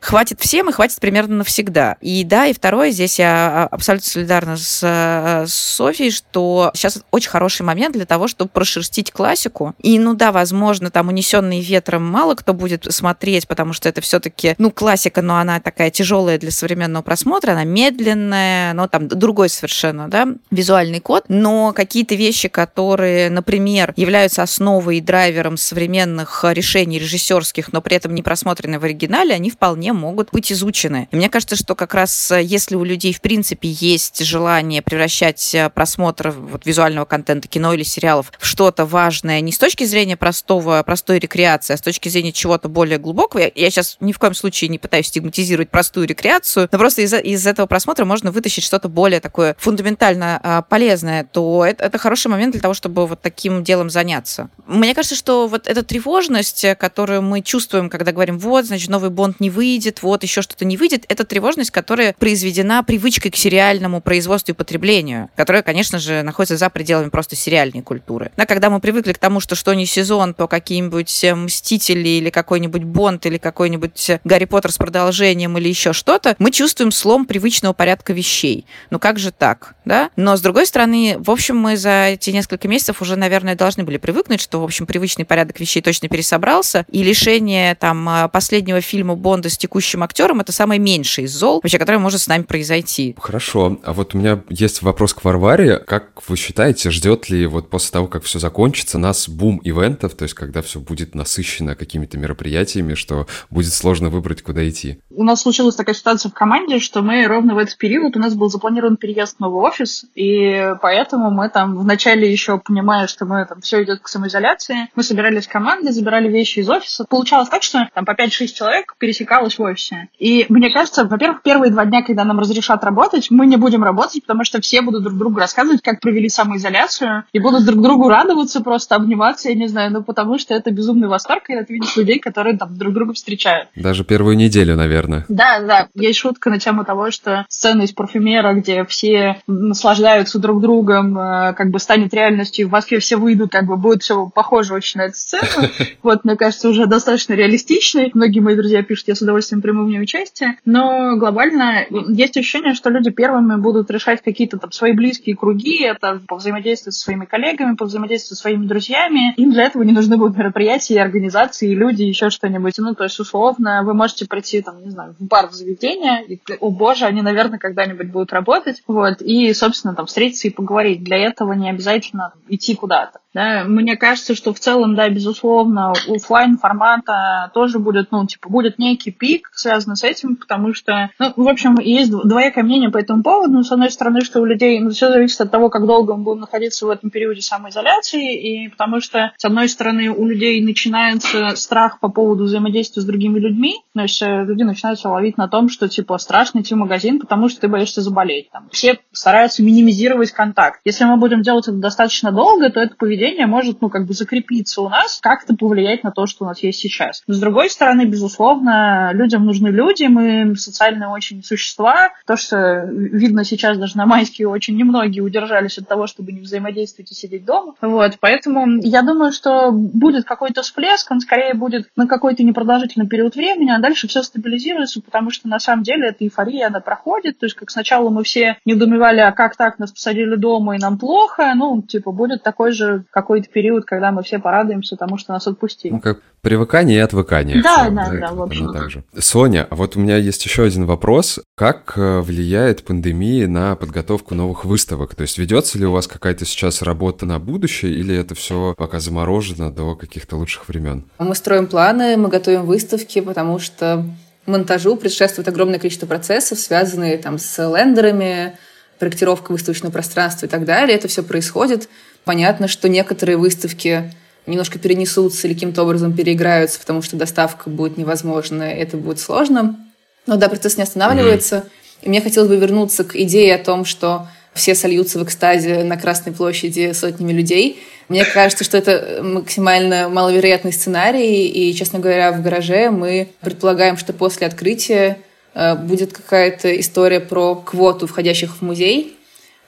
хватит всем и хватит примерно навсегда. И да, и второе, здесь я а, абсолютно солидарна с, э, с Софией, что сейчас очень хороший момент для того, чтобы прошерстить классику. И, ну да, возможно, там унесенные ветром мало кто будет смотреть, потому что это все-таки, ну, классика, но она такая тяжелая для современного просмотра, она медленная, но там другой совершенно, да, визуальный код. Но какие-то вещи, которые, например, являются основой и драйвером современных решений режиссерских, но при этом не просмотрены в оригинале, они вполне вполне могут быть изучены. И мне кажется, что как раз э, если у людей в принципе есть желание превращать э, просмотр вот, визуального контента, кино или сериалов в что-то важное не с точки зрения простого, простой рекреации, а с точки зрения чего-то более глубокого, я, я сейчас ни в коем случае не пытаюсь стигматизировать простую рекреацию, но просто из, из этого просмотра можно вытащить что-то более такое фундаментально а, полезное, то это, это хороший момент для того, чтобы вот таким делом заняться. Мне кажется, что вот эта тревожность, которую мы чувствуем, когда говорим, вот, значит, новый Бонд не выйдет, выйдет, вот еще что-то не выйдет. Это тревожность, которая произведена привычкой к сериальному производству и потреблению, которая, конечно же, находится за пределами просто сериальной культуры. Да, когда мы привыкли к тому, что что не сезон, то какие-нибудь э, Мстители или какой-нибудь Бонд или какой-нибудь Гарри Поттер с продолжением или еще что-то, мы чувствуем слом привычного порядка вещей. Ну как же так, да? Но, с другой стороны, в общем, мы за эти несколько месяцев уже, наверное, должны были привыкнуть, что, в общем, привычный порядок вещей точно пересобрался, и лишение там а, последнего фильма Бонда с текущим актером это самое меньшее из зол, вообще, которое может с нами произойти. Хорошо. А вот у меня есть вопрос к Варваре. Как вы считаете, ждет ли вот после того, как все закончится, нас бум ивентов, то есть когда все будет насыщено какими-то мероприятиями, что будет сложно выбрать, куда идти? У нас случилась такая ситуация в команде, что мы ровно в этот период, у нас был запланирован переезд в новый офис, и поэтому мы там вначале еще, понимая, что мы там все идет к самоизоляции, мы собирались командой, забирали вещи из офиса. Получалось так, что там по 5-6 человек пересекалось в офисе. И мне кажется, во-первых, первые два дня, когда нам разрешат работать, мы не будем работать, потому что все будут друг другу рассказывать, как провели самоизоляцию, и будут друг другу радоваться, просто обниматься, я не знаю, ну потому что это безумный восторг, когда ты видишь людей, которые там друг друга встречают. Даже первую неделю, наверное. Да, да. Есть шутка на тему того, что сцена из парфюмера, где все наслаждаются друг другом, э, как бы станет реальностью, в Москве все выйдут, как бы будет все похоже очень на эту сцену. Вот, мне кажется, уже достаточно реалистичный. Многие мои друзья пишут, я с удовольствием приму в ней участие. Но глобально есть ощущение, что люди первыми будут решать какие-то там свои близкие круги, это по взаимодействию со своими коллегами, по взаимодействию со своими друзьями. Им для этого не нужны будут мероприятия, организации, люди, еще что-нибудь. Ну, то есть, условно, вы можете прийти, там, не знаю, в бар, в заведение, и, о боже, они, наверное, когда-нибудь будут работать. Вот, и, собственно, там, встретиться и поговорить. Для этого не обязательно идти куда-то. Да, мне кажется, что в целом, да, безусловно, офлайн формата тоже будет, ну, типа, будет некий пик, связанный с этим, потому что, ну, в общем, есть двоякое мнение по этому поводу. Ну, с одной стороны, что у людей, ну, все зависит от того, как долго мы будем находиться в этом периоде самоизоляции, и потому что, с одной стороны, у людей начинается страх по поводу взаимодействия с другими людьми, то есть э, люди начинаются ловить на том, что, типа, страшно идти в магазин, потому что ты боишься заболеть. Там. Все стараются минимизировать контакт. Если мы будем делать это достаточно долго, то это поведение может, ну, как бы закрепиться у нас, как-то повлиять на то, что у нас есть сейчас. Но, с другой стороны, безусловно, людям нужны люди, мы социальные очень существа. То, что видно сейчас даже на майские, очень немногие удержались от того, чтобы не взаимодействовать и сидеть дома. Вот, поэтому я думаю, что будет какой-то всплеск, он скорее будет на какой-то непродолжительный период времени, а дальше все стабилизируется, потому что на самом деле эта эйфория, она проходит. То есть, как сначала мы все недоумевали, а как так, нас посадили дома и нам плохо, ну, типа, будет такой же какой-то период, когда мы все порадуемся тому, что нас отпустили. Ну, как привыкание и отвыкание. Да, целом, да, да, да, в общем. Так же. Соня, а вот у меня есть еще один вопрос. Как э, влияет пандемия на подготовку новых выставок? То есть ведется ли у вас какая-то сейчас работа на будущее, или это все пока заморожено до каких-то лучших времен? Мы строим планы, мы готовим выставки, потому что монтажу предшествует огромное количество процессов, связанные там с лендерами, проектировка выставочного пространства и так далее. Это все происходит. Понятно, что некоторые выставки немножко перенесутся или каким-то образом переиграются, потому что доставка будет невозможна, это будет сложно. Но да, процесс не останавливается. Mm-hmm. И мне хотелось бы вернуться к идее о том, что все сольются в экстазе на Красной площади сотнями людей. Мне кажется, что это максимально маловероятный сценарий, и, честно говоря, в гараже мы предполагаем, что после открытия э, будет какая-то история про квоту входящих в музей,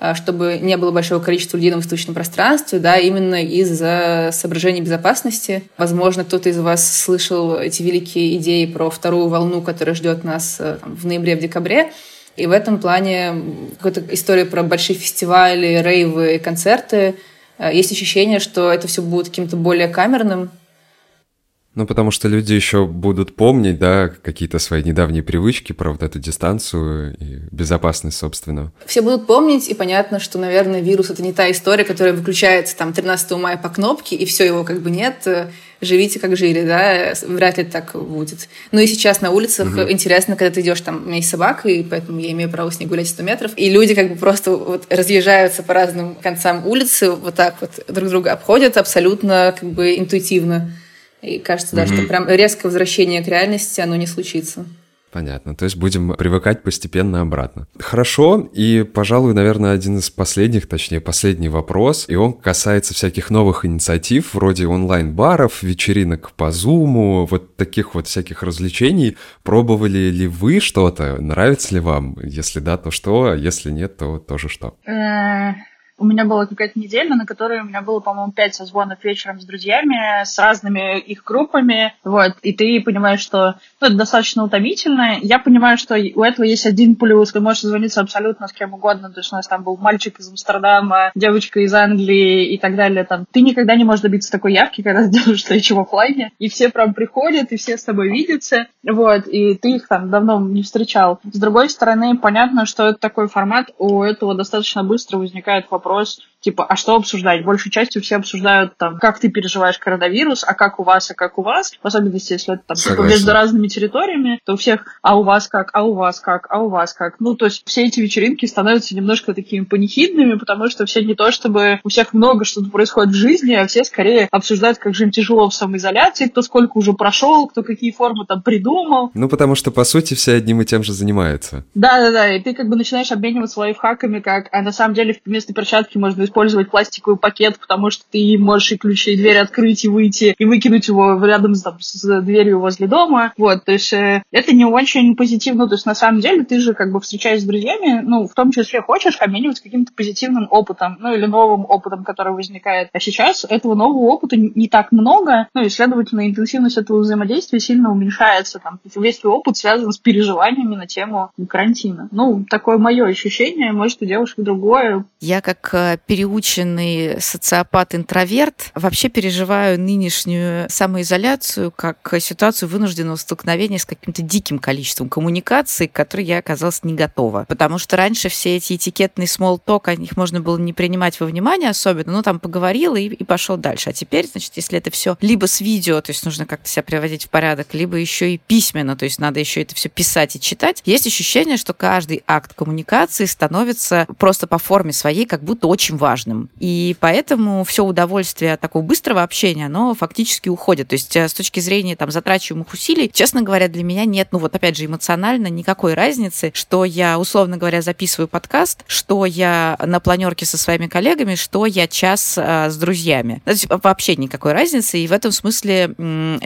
а, чтобы не было большого количества людей на выставочном пространстве, да, именно из-за соображений безопасности. Возможно, кто-то из вас слышал эти великие идеи про вторую волну, которая ждет нас э, там, в ноябре, в. И в этом плане какая-то история про большие фестивали, рейвы, концерты. Э, есть ощущение, что это все будет каким-то более камерным, ну, потому что люди еще будут помнить, да, какие-то свои недавние привычки про вот эту дистанцию и безопасность, собственно. Все будут помнить, и понятно, что, наверное, вирус — это не та история, которая выключается там 13 мая по кнопке, и все, его как бы нет, живите как жили, да, вряд ли так будет. Ну и сейчас на улицах угу. интересно, когда ты идешь, там, у меня есть собака, и поэтому я имею право с ней гулять 100 метров, и люди как бы просто вот разъезжаются по разным концам улицы, вот так вот друг друга обходят абсолютно как бы интуитивно. И кажется, да, mm-hmm. что прям резкое возвращение к реальности, оно не случится. Понятно. То есть будем привыкать постепенно обратно. Хорошо. И, пожалуй, наверное, один из последних, точнее, последний вопрос. И он касается всяких новых инициатив, вроде онлайн-баров, вечеринок по Зуму, вот таких вот всяких развлечений. Пробовали ли вы что-то? Нравится ли вам? Если да, то что? А если нет, то тоже что? У меня была какая-то неделя, на которой у меня было, по-моему, пять созвонов вечером с друзьями, с разными их группами, вот, и ты понимаешь, что ну, это достаточно утомительно. Я понимаю, что у этого есть один плюс, ты можешь звониться абсолютно с кем угодно, то есть у нас там был мальчик из Амстердама, девочка из Англии и так далее, там, ты никогда не можешь добиться такой явки, когда сделаешь встречу в офлайне, и все прям приходят, и все с тобой видятся, вот, и ты их там давно не встречал. С другой стороны, понятно, что это такой формат, у этого достаточно быстро возникает вопрос вопрос, типа, а что обсуждать? Большей частью все обсуждают, там, как ты переживаешь коронавирус, а как у вас, а как у вас. В особенности, если это там типа, между разными территориями, то у всех, а у вас как, а у вас как, а у вас как. Ну, то есть все эти вечеринки становятся немножко такими панихидными, потому что все не то, чтобы у всех много что-то происходит в жизни, а все скорее обсуждают, как же им тяжело в самоизоляции, кто сколько уже прошел, кто какие формы там придумал. Ну, потому что, по сути, все одним и тем же занимаются. Да-да-да, и ты как бы начинаешь обмениваться лайфхаками, как, а на самом деле вместо перчатки перчатки можно использовать пластиковый пакет, потому что ты можешь и ключи, и дверь открыть, и выйти, и выкинуть его рядом с, там, с дверью возле дома. Вот, то есть э, это не очень позитивно. То есть на самом деле ты же как бы встречаясь с друзьями, ну, в том числе хочешь обмениваться каким-то позитивным опытом, ну, или новым опытом, который возникает. А сейчас этого нового опыта не так много, ну, и, следовательно, интенсивность этого взаимодействия сильно уменьшается. Там, весь твой опыт связан с переживаниями на тему карантина. Ну, такое мое ощущение, может, у девушек другое. Я как переученный социопат-интроверт вообще переживаю нынешнюю самоизоляцию как ситуацию вынужденного столкновения с каким-то диким количеством коммуникаций, к которой я оказалась не готова. Потому что раньше все эти этикетные talk, о них можно было не принимать во внимание особенно, ну там поговорил и, и пошел дальше. А теперь, значит, если это все либо с видео, то есть нужно как-то себя приводить в порядок, либо еще и письменно, то есть надо еще это все писать и читать, есть ощущение, что каждый акт коммуникации становится просто по форме своей как будто очень важным. И поэтому все удовольствие от такого быстрого общения, оно фактически уходит. То есть э, с точки зрения там затрачиваемых усилий, честно говоря, для меня нет, ну вот опять же, эмоционально никакой разницы, что я, условно говоря, записываю подкаст, что я на планерке со своими коллегами, что я час а, с друзьями. То есть вообще никакой разницы. И в этом смысле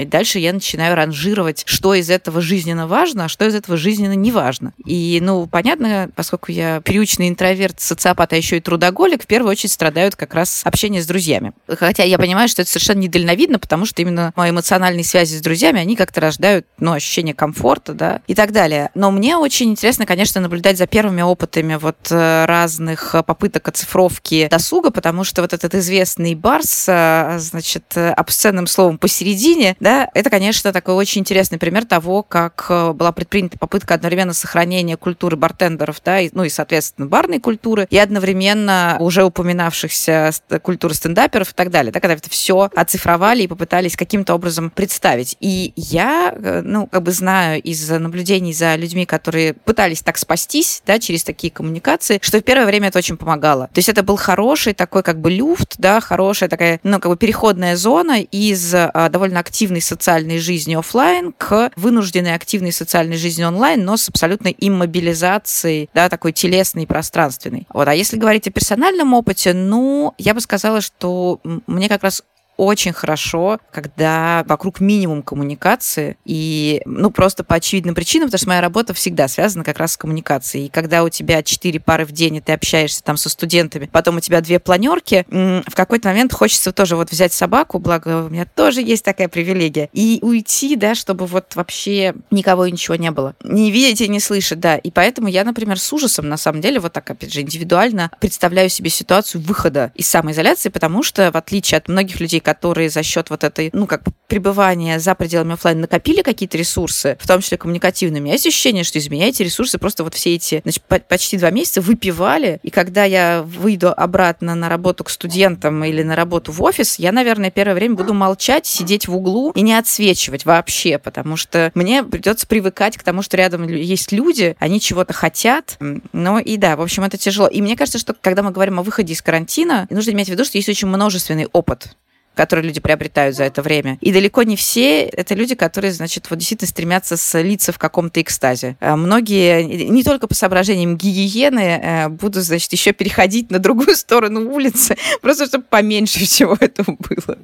дальше я начинаю ранжировать, что из этого жизненно важно, а что из этого жизненно не важно. И, ну, понятно, поскольку я приученный интроверт, социопат, а еще и трудоголик, в первую очередь страдают как раз общение с друзьями. Хотя я понимаю, что это совершенно недальновидно, потому что именно мои эмоциональные связи с друзьями, они как-то рождают ну, ощущение комфорта, да, и так далее. Но мне очень интересно, конечно, наблюдать за первыми опытами вот э, разных попыток оцифровки досуга, потому что вот этот известный Барс, э, значит, обсценным словом посередине, да, это, конечно, такой очень интересный пример того, как э, была предпринята попытка одновременно сохранения культуры бартендеров, да, и, ну и, соответственно, барной культуры, и одновременно уже упоминавшихся культуры стендаперов и так далее, да, когда это все оцифровали и попытались каким-то образом представить. И я, э, ну, как бы знаю из наблюдений за людьми, которые пытались так спастись, да, через такие коммуникации, что в первое время это очень помогало. То есть это был хороший такой как бы люфт, да, хорошая такая, ну, как бы переходная зона из а, довольно активной социальной жизни офлайн к вынужденной активной социальной жизни онлайн, но с абсолютной иммобилизацией, да, такой телесной и пространственной. Вот. А если говорить о персональном профессиональном опыте, ну, я бы сказала, что мне как раз очень хорошо, когда вокруг минимум коммуникации, и, ну, просто по очевидным причинам, потому что моя работа всегда связана как раз с коммуникацией. И когда у тебя четыре пары в день, и ты общаешься там со студентами, потом у тебя две планерки, в какой-то момент хочется тоже вот взять собаку, благо у меня тоже есть такая привилегия, и уйти, да, чтобы вот вообще никого и ничего не было. Не видеть и не слышать, да. И поэтому я, например, с ужасом, на самом деле, вот так, опять же, индивидуально представляю себе ситуацию выхода из самоизоляции, потому что, в отличие от многих людей, которые за счет вот этой, ну, как бы пребывания за пределами офлайн накопили какие-то ресурсы, в том числе коммуникативными. Есть ощущение, что из меня эти ресурсы просто вот все эти, значит, почти два месяца выпивали, и когда я выйду обратно на работу к студентам или на работу в офис, я, наверное, первое время буду молчать, сидеть в углу и не отсвечивать вообще, потому что мне придется привыкать к тому, что рядом есть люди, они чего-то хотят, ну и да, в общем, это тяжело. И мне кажется, что когда мы говорим о выходе из карантина, нужно иметь в виду, что есть очень множественный опыт которые люди приобретают за это время. И далеко не все это люди, которые, значит, вот действительно стремятся слиться в каком-то экстазе. Э, многие, не только по соображениям гигиены, э, будут, значит, еще переходить на другую сторону улицы, просто чтобы поменьше всего этого было.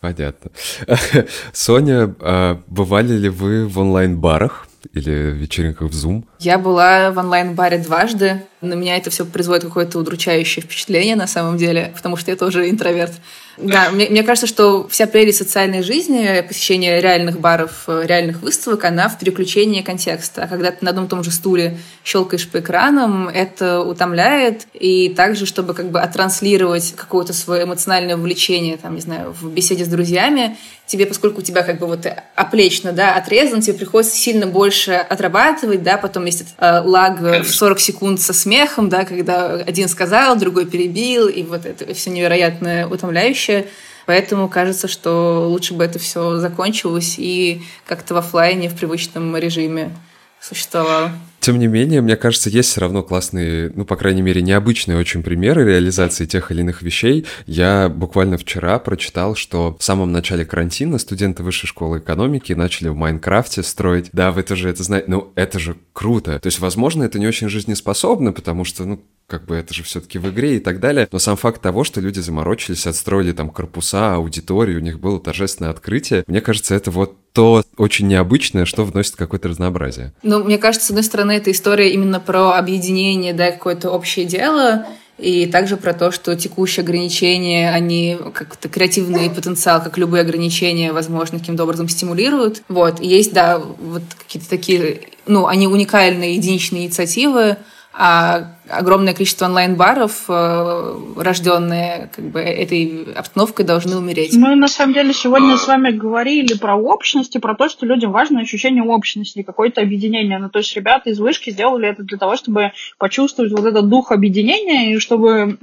Понятно. Соня, а бывали ли вы в онлайн-барах или вечеринках в Zoom? Я была в онлайн-баре дважды. На меня это все производит какое-то удручающее впечатление на самом деле, потому что я тоже интроверт. Да, мне, мне кажется, что вся прелесть социальной жизни, посещение реальных баров, реальных выставок, она в переключении контекста. А когда ты на одном и том же стуле щелкаешь по экранам, это утомляет. И также, чтобы как бы оттранслировать какое-то свое эмоциональное увлечение, там, не знаю, в беседе с друзьями, тебе, поскольку у тебя как бы вот оплечно, да, отрезан, тебе приходится сильно больше отрабатывать, да, потом есть э, лаг в 40 секунд со смехом, да, когда один сказал, другой перебил, и вот это все невероятно утомляющее. Поэтому кажется, что лучше бы это все закончилось и как-то в офлайне, в привычном режиме существовало. Тем не менее, мне кажется, есть все равно классные, ну, по крайней мере, необычные очень примеры реализации тех или иных вещей. Я буквально вчера прочитал, что в самом начале карантина студенты высшей школы экономики начали в Майнкрафте строить. Да, вы тоже это знаете. Ну, это же круто. То есть, возможно, это не очень жизнеспособно, потому что, ну, как бы это же все-таки в игре и так далее. Но сам факт того, что люди заморочились, отстроили там корпуса, аудитории, у них было торжественное открытие, мне кажется, это вот то очень необычное, что вносит какое-то разнообразие. Ну, мне кажется, с одной стороны, эта история именно про объединение, да, какое-то общее дело, и также про то, что текущие ограничения, они как-то креативный потенциал, как любые ограничения, возможно, каким-то образом стимулируют. Вот, и есть, да, вот какие-то такие, ну, они уникальные единичные инициативы, а огромное количество онлайн-баров, э, рожденные как бы этой обстановкой, должны умереть. Мы на самом деле сегодня с вами говорили про общность и про то, что людям важно ощущение общности, какое-то объединение. Ну, то есть ребята из вышки сделали это для того, чтобы почувствовать вот этот дух объединения и чтобы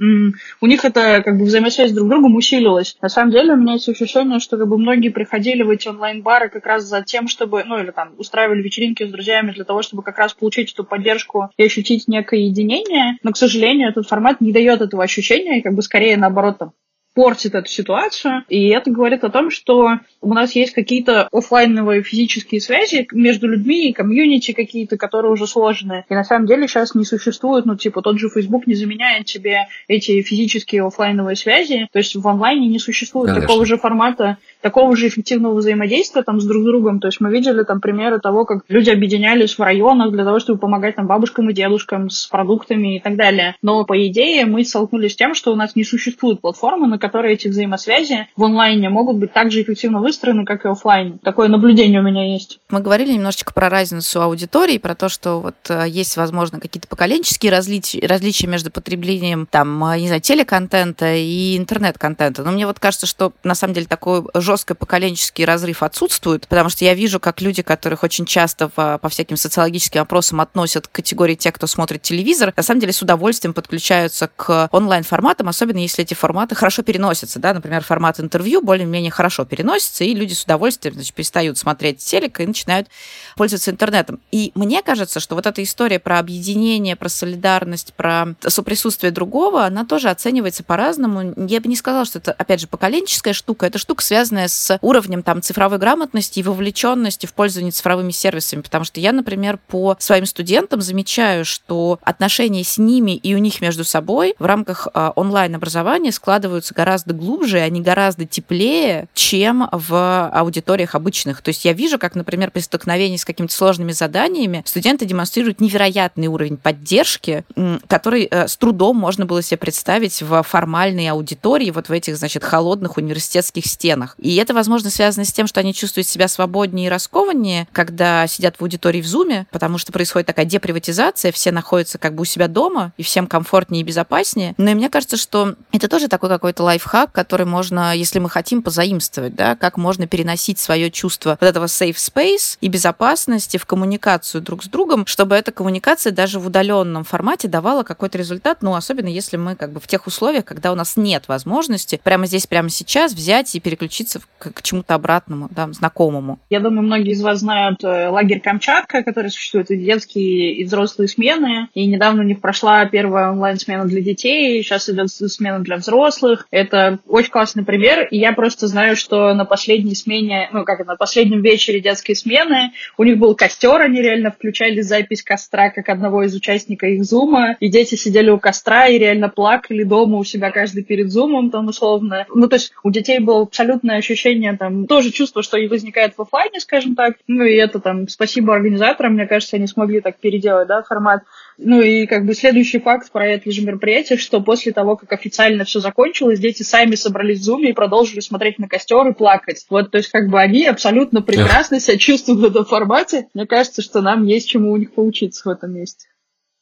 у них это как бы взаимосвязь друг с другом усилилась. На самом деле у меня есть ощущение, что как бы многие приходили в эти онлайн-бары как раз за тем, чтобы, ну или там устраивали вечеринки с друзьями для того, чтобы как раз получить эту поддержку и ощутить некое единение, но, к сожалению, этот формат не дает этого ощущения, и как бы скорее наоборот там портит эту ситуацию. И это говорит о том, что у нас есть какие-то офлайновые физические связи между людьми, комьюнити какие-то, которые уже сложные. И на самом деле сейчас не существует, ну, типа, тот же Facebook не заменяет себе эти физические офлайновые связи. То есть в онлайне не существует Конечно. такого же формата такого же эффективного взаимодействия там с друг другом. То есть мы видели там примеры того, как люди объединялись в районах для того, чтобы помогать там бабушкам и дедушкам с продуктами и так далее. Но по идее мы столкнулись с тем, что у нас не существует платформы, на которой эти взаимосвязи в онлайне могут быть так же эффективно выстроены, как и офлайн. Такое наблюдение у меня есть. Мы говорили немножечко про разницу аудитории, про то, что вот э, есть, возможно, какие-то поколенческие различия, различия между потреблением там, э, не знаю, телеконтента и интернет-контента. Но мне вот кажется, что на самом деле такой жесткий поколенческий разрыв отсутствует, потому что я вижу, как люди, которых очень часто в, по всяким социологическим опросам относят к категории тех, кто смотрит телевизор, на самом деле с удовольствием подключаются к онлайн-форматам, особенно если эти форматы хорошо переносятся. Да? Например, формат интервью более-менее хорошо переносится, и люди с удовольствием значит, перестают смотреть телек и начинают пользоваться интернетом. И мне кажется, что вот эта история про объединение, про солидарность, про соприсутствие другого, она тоже оценивается по-разному. Я бы не сказала, что это, опять же, поколенческая штука. Это штука, связанная с уровнем там цифровой грамотности и вовлеченности в пользование цифровыми сервисами, потому что я, например, по своим студентам замечаю, что отношения с ними и у них между собой в рамках э, онлайн-образования складываются гораздо глубже, они гораздо теплее, чем в аудиториях обычных. То есть я вижу, как, например, при столкновении с какими-то сложными заданиями студенты демонстрируют невероятный уровень поддержки, который э, с трудом можно было себе представить в формальной аудитории, вот в этих, значит, холодных университетских стенах. И это, возможно, связано с тем, что они чувствуют себя свободнее и раскованнее, когда сидят в аудитории в Зуме, потому что происходит такая деприватизация, все находятся как бы у себя дома, и всем комфортнее и безопаснее. Но и мне кажется, что это тоже такой какой-то лайфхак, который можно, если мы хотим, позаимствовать, да, как можно переносить свое чувство вот этого safe space и безопасности в коммуникацию друг с другом, чтобы эта коммуникация даже в удаленном формате давала какой-то результат, ну, особенно если мы как бы в тех условиях, когда у нас нет возможности прямо здесь, прямо сейчас взять и переключиться к, к чему-то обратному, да, знакомому. Я думаю, многие из вас знают э, лагерь Камчатка, который существует и детские, и взрослые смены. И недавно у них прошла первая онлайн-смена для детей, сейчас идет смена для взрослых. Это очень классный пример, и я просто знаю, что на последней смене, ну как на последнем вечере детской смены у них был костер, они реально включали запись костра как одного из участников их зума, и дети сидели у костра и реально плакали дома у себя каждый перед зумом там условно. Ну то есть у детей было абсолютное ощущение там, тоже чувство, что и возникает в офлайне, скажем так, ну и это там спасибо организаторам, мне кажется, они смогли так переделать, да, формат. Ну и как бы следующий факт про это же мероприятие, что после того, как официально все закончилось, дети сами собрались в Zoom и продолжили смотреть на костер и плакать. Вот, то есть как бы они абсолютно прекрасно себя чувствуют в этом формате. Мне кажется, что нам есть чему у них поучиться в этом месте.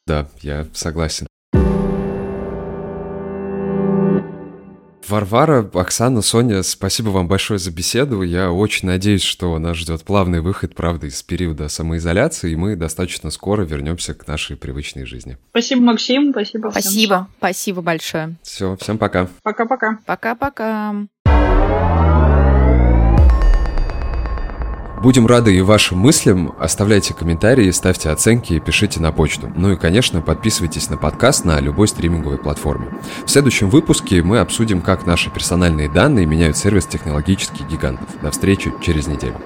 Да, я согласен. Варвара, Оксана, Соня, спасибо вам большое за беседу. Я очень надеюсь, что нас ждет плавный выход, правда, из периода самоизоляции, и мы достаточно скоро вернемся к нашей привычной жизни. Спасибо, Максим, спасибо. Всем. Спасибо, спасибо большое. Все, всем пока. Пока-пока. Пока-пока. Будем рады и вашим мыслям. Оставляйте комментарии, ставьте оценки и пишите на почту. Ну и, конечно, подписывайтесь на подкаст на любой стриминговой платформе. В следующем выпуске мы обсудим, как наши персональные данные меняют сервис технологических гигантов. До встречи через неделю.